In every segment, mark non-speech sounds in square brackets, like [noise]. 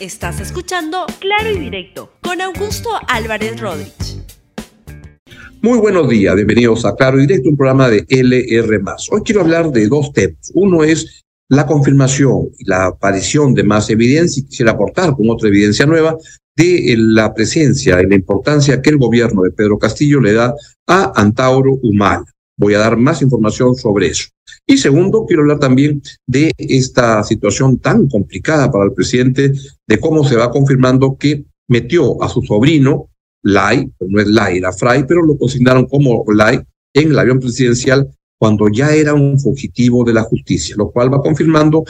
Estás escuchando Claro y Directo con Augusto Álvarez Rodríguez. Muy buenos días, bienvenidos a Claro y Directo, un programa de LR. Hoy quiero hablar de dos temas. Uno es la confirmación y la aparición de más evidencia, y quisiera aportar con otra evidencia nueva, de la presencia y la importancia que el gobierno de Pedro Castillo le da a Antauro Humala. Voy a dar más información sobre eso. Y segundo, quiero hablar también de esta situación tan complicada para el presidente, de cómo se va confirmando que metió a su sobrino, Lai, no es Lai, era Fray, pero lo consignaron como Lai en el avión presidencial cuando ya era un fugitivo de la justicia, lo cual va confirmando,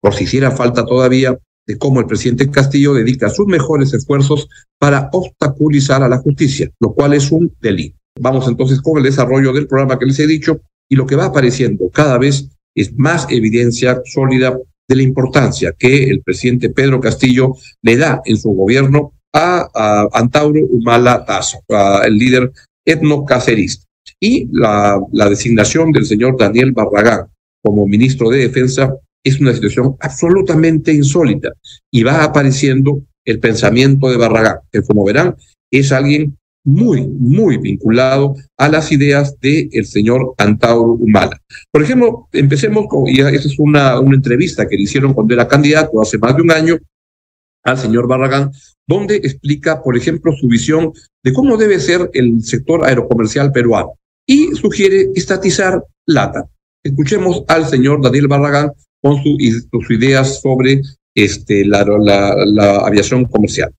por si hiciera falta todavía, de cómo el presidente Castillo dedica sus mejores esfuerzos para obstaculizar a la justicia, lo cual es un delito. Vamos entonces con el desarrollo del programa que les he dicho y lo que va apareciendo cada vez es más evidencia sólida de la importancia que el presidente Pedro Castillo le da en su gobierno a, Antauro Humala Tazo, el líder etnocacerista. Y la, la designación del señor Daniel Barragán como ministro de Defensa es una situación absolutamente insólita y va apareciendo el pensamiento de Barragán, que como verán es alguien muy, muy vinculado a las ideas del señor Antauro Humala. Por ejemplo, empecemos con, y esa es una, una entrevista que le hicieron cuando era candidato hace más de un año al señor Barragán, donde explica, por ejemplo, su visión de cómo debe ser el sector aerocomercial peruano y sugiere estatizar LATA. Escuchemos al señor Daniel Barragán con sus ideas sobre este, la aviación comercial.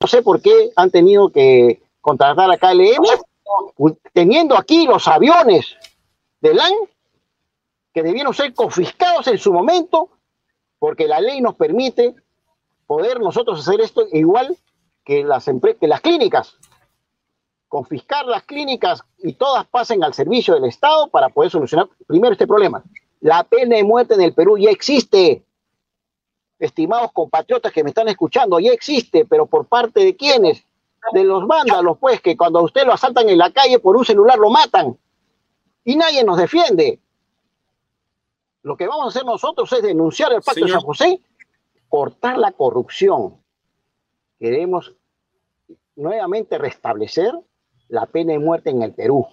No sé por qué han tenido que contratar a KLM, teniendo aquí los aviones de LAN que debieron ser confiscados en su momento, porque la ley nos permite poder nosotros hacer esto igual que las, que las clínicas, confiscar las clínicas y todas pasen al servicio del Estado para poder solucionar primero este problema. La pena de muerte en el Perú ya existe. Estimados compatriotas que me están escuchando, ya existe, pero por parte de quiénes? De los vándalos, pues, que cuando a usted lo asaltan en la calle por un celular lo matan. Y nadie nos defiende. Lo que vamos a hacer nosotros es denunciar el pacto de San José, cortar la corrupción. Queremos nuevamente restablecer la pena de muerte en el Perú.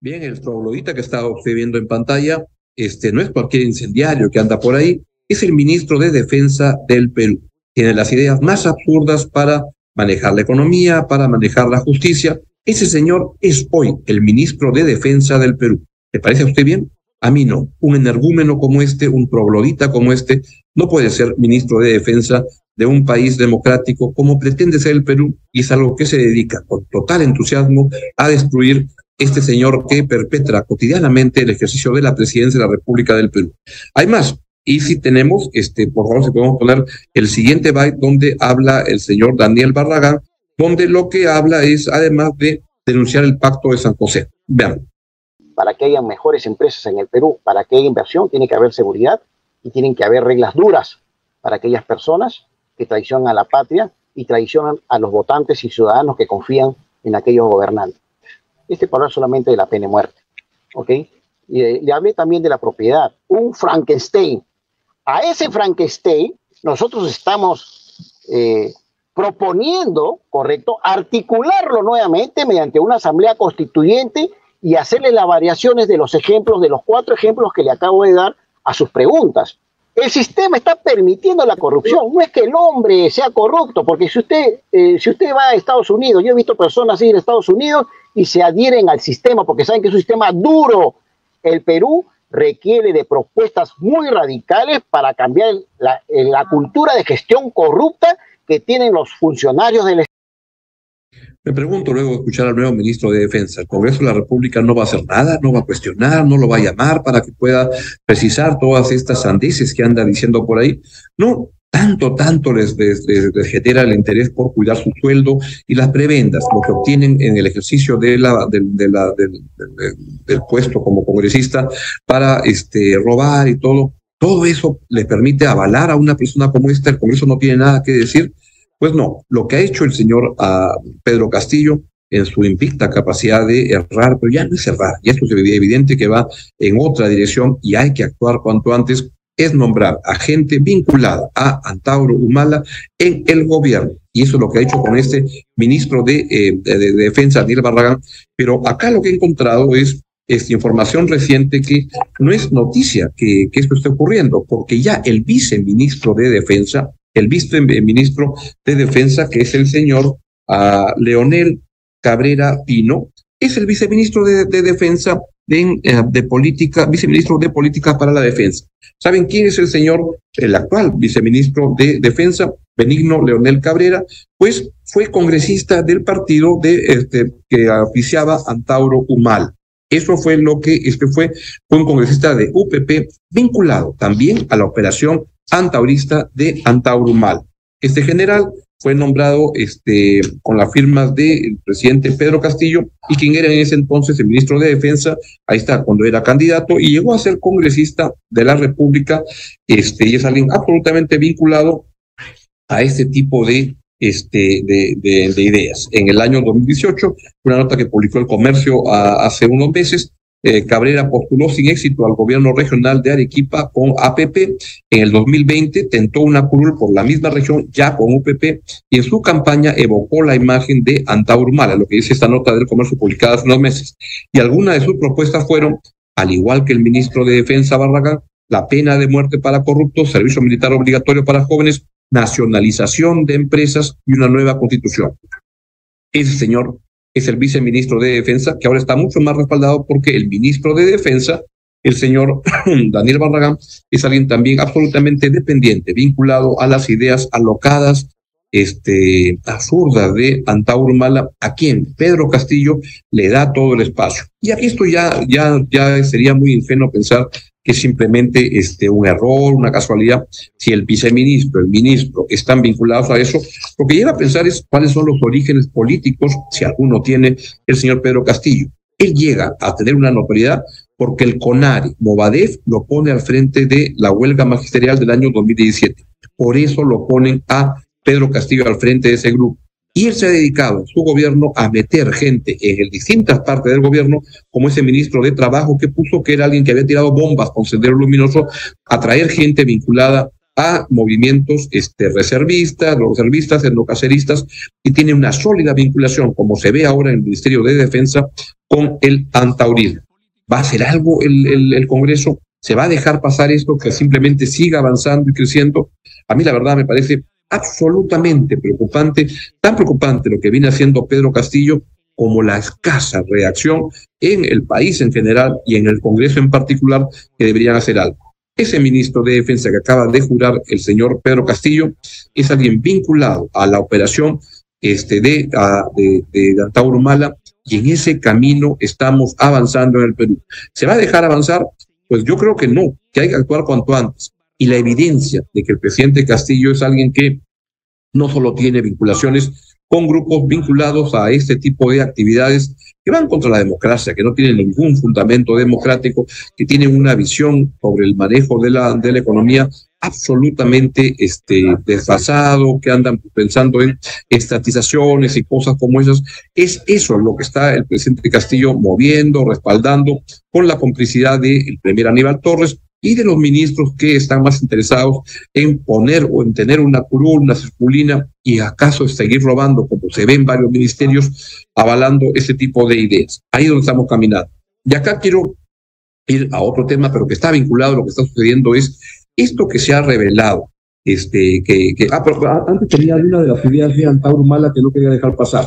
Bien, el troglodita que está usted viendo en pantalla, este no es cualquier incendiario que anda por ahí, es el ministro de Defensa del Perú tiene las ideas más absurdas para manejar la economía, para manejar la justicia. Ese señor es hoy el ministro de Defensa del Perú. ¿Le parece a usted bien? A mí no. Un energúmeno como este, un troglodita como este, no puede ser ministro de Defensa de un país democrático como pretende ser el Perú y es algo que se dedica con total entusiasmo a destruir este señor que perpetra cotidianamente el ejercicio de la presidencia de la República del Perú. Hay más, y si tenemos, este, por favor, si podemos poner el siguiente byte donde habla el señor Daniel Barragán, donde lo que habla es además de denunciar el pacto de San José. Vean. Para que haya mejores empresas en el Perú, para que haya inversión, tiene que haber seguridad y tienen que haber reglas duras para aquellas personas que traicionan a la patria y traicionan a los votantes y ciudadanos que confían en aquellos gobernantes. Este para solamente de la pena de muerte. ¿Ok? Y eh, le hablé también de la propiedad. Un Frankenstein a ese Frankenstein nosotros estamos eh, proponiendo, correcto, articularlo nuevamente mediante una asamblea constituyente y hacerle las variaciones de los ejemplos, de los cuatro ejemplos que le acabo de dar a sus preguntas. El sistema está permitiendo la corrupción. No es que el hombre sea corrupto, porque si usted, eh, si usted va a Estados Unidos, yo he visto personas ir a Estados Unidos y se adhieren al sistema porque saben que es un sistema duro. El Perú requiere de propuestas muy radicales para cambiar la, la cultura de gestión corrupta que tienen los funcionarios del Estado. Me pregunto luego de escuchar al nuevo ministro de Defensa, ¿el Congreso de la República no va a hacer nada? ¿No va a cuestionar? ¿No lo va a llamar para que pueda precisar todas estas sandeces que anda diciendo por ahí? No, tanto, tanto les, genera el interés por cuidar su sueldo y las prebendas, lo que obtienen en el ejercicio de la, de, la, del, puesto como congresista para este, robar y todo. Todo eso les permite avalar a una persona como esta. El Congreso no tiene nada que decir. Pues no, lo que ha hecho el señor uh, Pedro Castillo en su invicta capacidad de errar, pero ya no es errar, ya esto se evidente que va en otra dirección y hay que actuar cuanto antes es nombrar a gente vinculada a Antauro Humala en el gobierno. Y eso es lo que ha hecho con este ministro de, eh, de, Defensa, Daniel Barragán. Pero acá lo que he encontrado es esta información reciente que no es noticia que, que esto esté ocurriendo, porque ya el viceministro de Defensa, el viceministro de Defensa, que es el señor uh, Leonel Cabrera Pino, es el viceministro de Defensa de, eh, de, Política, viceministro de Política para la Defensa. ¿Saben quién es el señor, el actual viceministro de Defensa, Benigno Leonel Cabrera? Pues fue congresista del partido de, este, que oficiaba Antauro Humal. Eso fue lo que este fue, fue un congresista de UPP vinculado también a la operación antaurista de Antaurumal. Este general fue nombrado este, con las firmas del presidente Pedro Castillo y quien era en ese entonces el ministro de Defensa, ahí está, cuando era candidato, y llegó a ser congresista de la República, este, y es alguien absolutamente vinculado a este tipo de este, de, de, ideas. En el año 2018, una nota que publicó el comercio hace unos meses, eh, Cabrera postuló sin éxito al gobierno regional de Arequipa con APP. En el 2020 tentó una curul por la misma región ya con UPP y en su campaña evocó la imagen de Antaurumala, lo que dice esta nota del comercio publicada hace unos meses. Y algunas de sus propuestas fueron, al igual que el ministro de Defensa Barragán, la pena de muerte para corruptos, servicio militar obligatorio para jóvenes, nacionalización de empresas y una nueva constitución. Ese señor es el viceministro de Defensa, que ahora está mucho más respaldado porque el ministro de Defensa, el señor [clears throat] Daniel Barragán, es alguien también absolutamente dependiente, vinculado a las ideas alocadas, este, absurdas de Antauro Mala, a quien Pedro Castillo le da todo el espacio. Y aquí esto ya, ya, ya sería muy ingenuo pensar que es simplemente este, un error, una casualidad. Si el viceministro, el ministro están vinculados a eso, lo que lleva a pensar es cuáles son los orígenes políticos, si alguno tiene el señor Pedro Castillo. Él llega a tener una notoriedad porque el CONARE, Movadef, lo pone al frente de la huelga magisterial del año 2017. Por eso lo ponen a Pedro Castillo al frente de ese grupo. Y él se ha dedicado su gobierno a meter gente en distintas partes del gobierno, como ese ministro de Trabajo que puso que era alguien que había tirado bombas con sendero luminoso, a traer gente vinculada a movimientos este, reservistas, los reservistas, endocaceristas, y tiene una sólida vinculación, como se ve ahora en el Ministerio de Defensa, con el antaurismo. ¿Va a hacer algo el, el Congreso? ¿Se va a dejar pasar esto que simplemente siga avanzando y creciendo? A mí la verdad me parece absolutamente preocupante, tan preocupante lo que viene haciendo Pedro Castillo como la escasa reacción en el país en general y en el Congreso en particular que deberían hacer algo. Ese ministro de Defensa que acaba de jurar, el señor Pedro Castillo, es alguien vinculado a la operación este, de, de, de Antauro Mala y en ese camino estamos avanzando en el Perú. ¿Se va a dejar avanzar? Pues yo creo que no, que hay que actuar cuanto antes y la evidencia de que el presidente Castillo es alguien que no solo tiene vinculaciones con grupos vinculados a este tipo de actividades que van contra la democracia, que no tienen ningún fundamento democrático, que tienen una visión sobre el manejo de la, de la economía absolutamente este, desfasado, que andan pensando en estatizaciones y cosas como esas. Es eso lo que está el presidente Castillo moviendo, respaldando, con la complicidad del primer Aníbal Torres, y de los ministros que están más interesados en poner o en tener una curul, una circulina y acaso seguir robando, como se ve en varios ministerios, avalando ese tipo de ideas. Ahí es donde estamos caminando. Y acá quiero ir a otro tema, pero que está vinculado a lo que está sucediendo, es esto que se ha revelado. Este, que, que ah, pero antes tenía una de las ideas de Antauro Mala que no quería dejar pasar.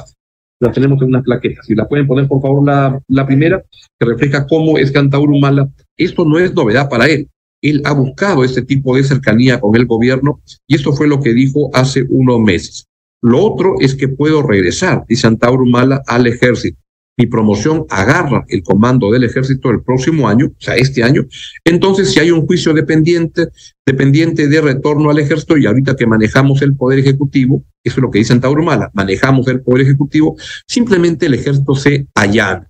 La tenemos en unas plaquetas. Si la pueden poner, por favor, la, la primera, que refleja cómo es que Antauro Mala esto no es novedad para él. Él ha buscado este tipo de cercanía con el gobierno y esto fue lo que dijo hace unos meses. Lo otro es que puedo regresar, dice Antauro Mala, al ejército. Mi promoción agarra el comando del ejército el próximo año, o sea, este año. Entonces, si hay un juicio dependiente, dependiente de retorno al ejército, y ahorita que manejamos el poder ejecutivo, eso es lo que dice Antauro Mala, manejamos el poder ejecutivo, simplemente el ejército se allana,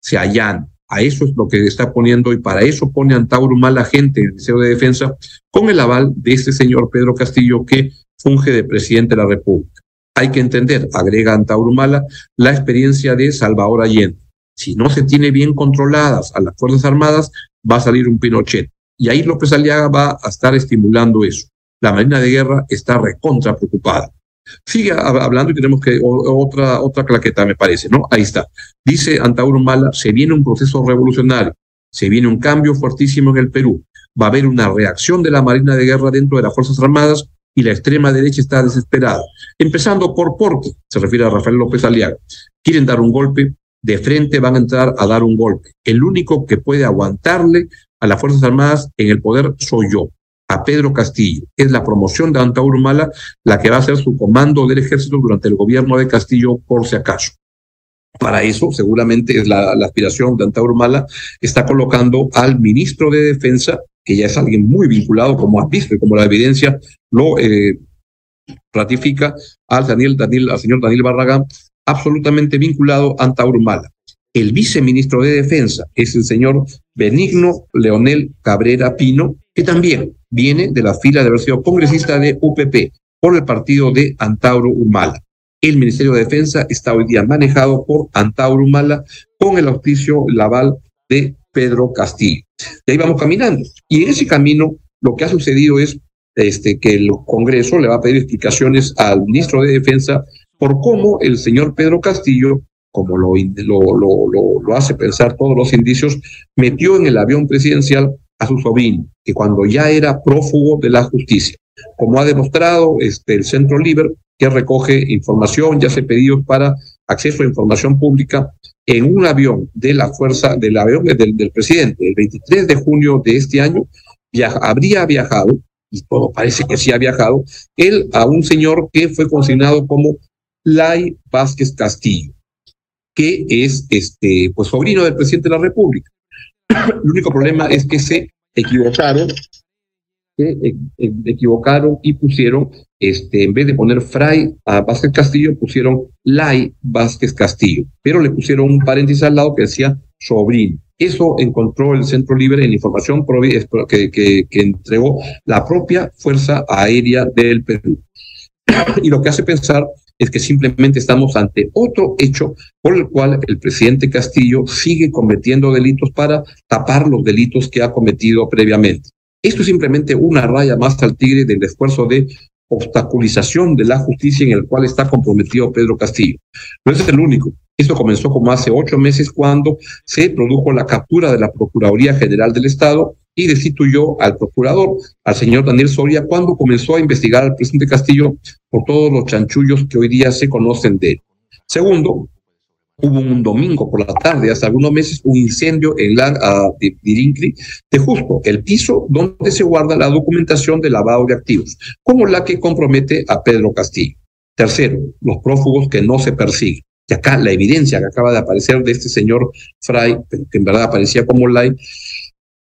se allana. A eso es lo que está poniendo y para eso pone Antauro mala gente en el Ministerio de Defensa con el aval de este señor Pedro Castillo que funge de presidente de la República. Hay que entender, agrega Antauro Mala, la experiencia de Salvador Allende. Si no se tiene bien controladas a las Fuerzas Armadas, va a salir un Pinochet. Y ahí López Aliaga va a estar estimulando eso. La Marina de Guerra está recontra preocupada. Sigue hablando y tenemos que otra, otra claqueta, me parece, ¿no? Ahí está. Dice Antauro Mala, se viene un proceso revolucionario, se viene un cambio fuertísimo en el Perú. Va a haber una reacción de la Marina de Guerra dentro de las Fuerzas Armadas y la extrema derecha está desesperada. Empezando por porque, se refiere a Rafael López Aliaga. Quieren dar un golpe, de frente van a entrar a dar un golpe. El único que puede aguantarle a las Fuerzas Armadas en el poder soy yo, a Pedro Castillo. Es la promoción de Antauro Mala la que va a ser su comando del ejército durante el gobierno de Castillo, por si acaso. Para eso, seguramente es la, aspiración de Antauro Mala, está colocando al ministro de Defensa, que ya es alguien muy vinculado, como has visto y como la evidencia lo eh, ratifica, al, Daniel, Daniel, al señor Daniel Barragán, absolutamente vinculado a Antauro Mala. El viceministro de Defensa es el señor Benigno Leonel Cabrera Pino, que también viene de la fila de haber sido congresista de UPP por el partido de Antauro Humala. El Ministerio de Defensa está hoy día manejado por Antauro Humala con el auspicio laval de Pedro Castillo. Y ahí vamos caminando. Y en ese camino lo que ha sucedido es este, que el Congreso le va a pedir explicaciones al ministro de Defensa por cómo el señor Pedro Castillo, como lo, lo, lo, hace pensar todos los indicios, metió en el avión presidencial a su sobrino, que cuando ya era prófugo de la justicia. Como ha demostrado este, el Centro Liber, que recoge información, ya hace pedidos para acceso a información pública en un avión de la fuerza, del avión del presidente, el 23 de junio de este año, habría viajado, y todo parece que sí ha viajado, él a un señor que fue consignado como Lai Vázquez Castillo, que es este, pues, sobrino del presidente de la República. El único problema es que se equivocaron, e, e, equivocaron y pusieron, este, en vez de poner Fray a Vázquez Castillo, pusieron Lai Vázquez Castillo, pero le pusieron un paréntesis al lado que decía sobrino. Eso encontró el Centro Libre en información que, que, que entregó la propia Fuerza Aérea del Perú. Y lo que hace pensar es que simplemente estamos ante otro hecho por el cual el presidente Castillo sigue cometiendo delitos para tapar los delitos que ha cometido previamente. Esto es simplemente una raya más al tigre del esfuerzo de obstaculización de la justicia en el cual está comprometido Pedro Castillo. No es el único. Esto comenzó como hace ocho meses cuando se produjo la captura de la Procuraduría General del Estado y destituyó al procurador, al señor Daniel Soria, cuando comenzó a investigar al presidente Castillo por todos los chanchullos que hoy día se conocen de él. Segundo, hubo un domingo por la tarde, hace algunos meses, un incendio en la uh, de, de justo el piso donde se guarda la documentación de lavado de activos, como la que compromete a Pedro Castillo. Tercero, los prófugos que no se persiguen. Y acá la evidencia que acaba de aparecer de este señor Fray, que en verdad aparecía como Lai,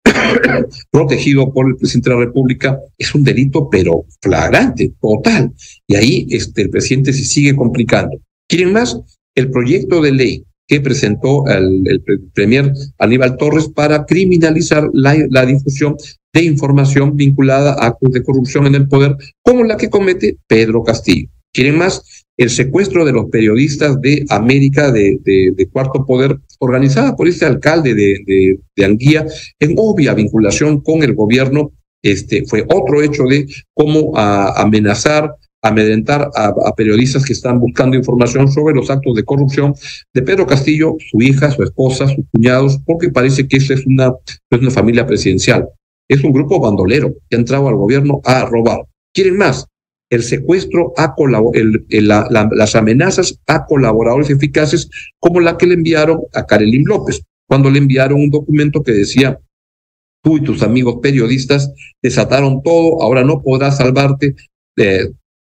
[coughs] protegido por el presidente de la República, es un delito, pero flagrante, total. Y ahí este, el presidente se sigue complicando. ¿Quieren más? El proyecto de ley que presentó el, premier Aníbal Torres para criminalizar la, la, difusión de información vinculada a actos de corrupción en el poder, como la que comete Pedro Castillo. ¿Quieren más? El secuestro de los periodistas de América de, Cuarto Poder, organizada por este alcalde de, de, Anguía, en obvia vinculación con el gobierno, este, fue otro hecho de cómo amenazar, amedrentar a, periodistas que están buscando información sobre los actos de corrupción de Pedro Castillo, su hija, su esposa, sus cuñados, porque parece que esa es una, es una familia presidencial. Es un grupo bandolero que ha entrado al gobierno a robar. ¿Quieren más? El secuestro a el, las amenazas a colaboradores eficaces como la que le enviaron a Karelin López, cuando le enviaron un documento que decía, tú y tus amigos periodistas desataron todo, ahora no podrás salvarte, eh,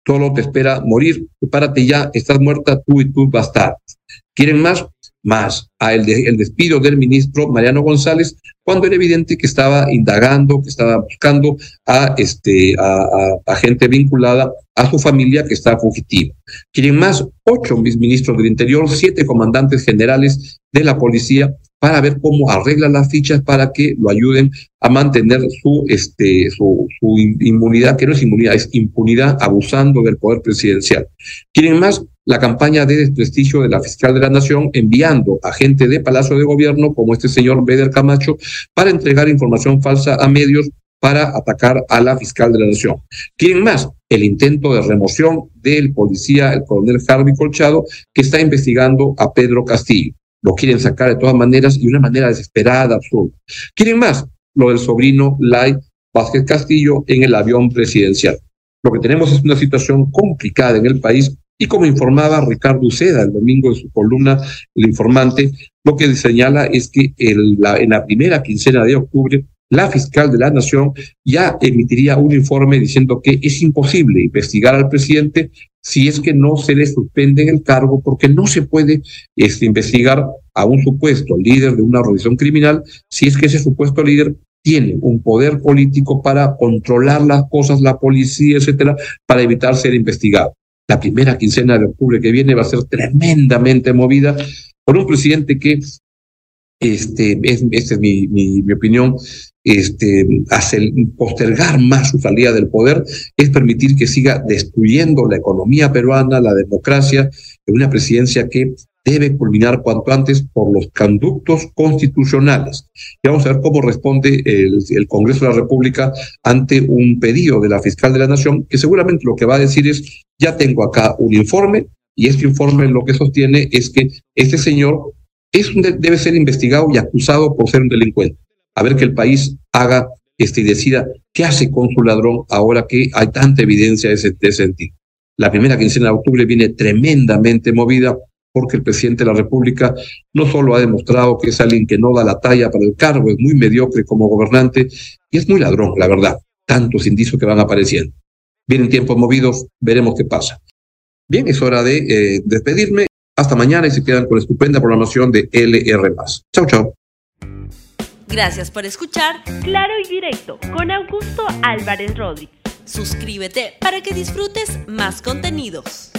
solo te espera morir, prepárate ya, estás muerta tú y tus bastardos. ¿Quieren más? Más a el, el, despido del ministro Mariano González, cuando era evidente que estaba indagando, que estaba buscando a, este, a, gente vinculada a su familia que está fugitiva. Quieren más ocho ministros del Interior, siete comandantes generales de la policía para ver cómo arregla las fichas para que lo ayuden a mantener su, este, su, su inmunidad, que no es inmunidad, es impunidad abusando del poder presidencial. Quieren más la campaña de desprestigio de la fiscal de la Nación, enviando a gente de Palacio de Gobierno, como este señor Beder Camacho, para entregar información falsa a medios para atacar a la fiscal de la Nación. ¿Quién más? El intento de remoción del policía, el coronel Harvey Colchado, que está investigando a Pedro Castillo. Lo quieren sacar de todas maneras y de una manera desesperada, absurda. ¿Quieren más? Lo del sobrino Lai Vázquez Castillo en el avión presidencial. Lo que tenemos es una situación complicada en el país y como informaba Ricardo Uceda el domingo en su columna El Informante, lo que señala es que en la primera quincena de octubre la fiscal de la Nación ya emitiría un informe diciendo que es imposible investigar al presidente si es que no se le suspende en el cargo, porque no se puede este, investigar a un supuesto líder de una organización criminal si es que ese supuesto líder tiene un poder político para controlar las cosas, la policía, etcétera, para evitar ser investigado. La primera quincena de octubre que viene va a ser tremendamente movida por un presidente que, este, es, esta es mi, mi, opinión, este, hacer, postergar más su salida del poder es permitir que siga destruyendo la economía peruana, la democracia, de una presidencia que debe culminar cuanto antes por los conductos constitucionales. Y vamos a ver cómo responde el, el, Congreso de la República ante un pedido de la fiscal de la Nación, que seguramente lo que va a decir es, ya tengo acá un informe, y este informe lo que sostiene es que este señor debe ser investigado y acusado por ser un delincuente a ver que el país haga este, y decida qué hace con su ladrón ahora que hay tanta evidencia de ese, sentido. La primera quincena de octubre viene tremendamente movida porque el presidente de la República no solo ha demostrado que es alguien que no da la talla para el cargo, es muy mediocre como gobernante y es muy ladrón, la verdad. Tantos indicios que van apareciendo. Vienen tiempos movidos, veremos qué pasa. Bien, es hora de eh, despedirme. Hasta mañana y se quedan con la estupenda programación de LR. Chau, chau. Gracias por escuchar Claro y Directo con Augusto Álvarez Rodríguez. Suscríbete para que disfrutes más contenidos.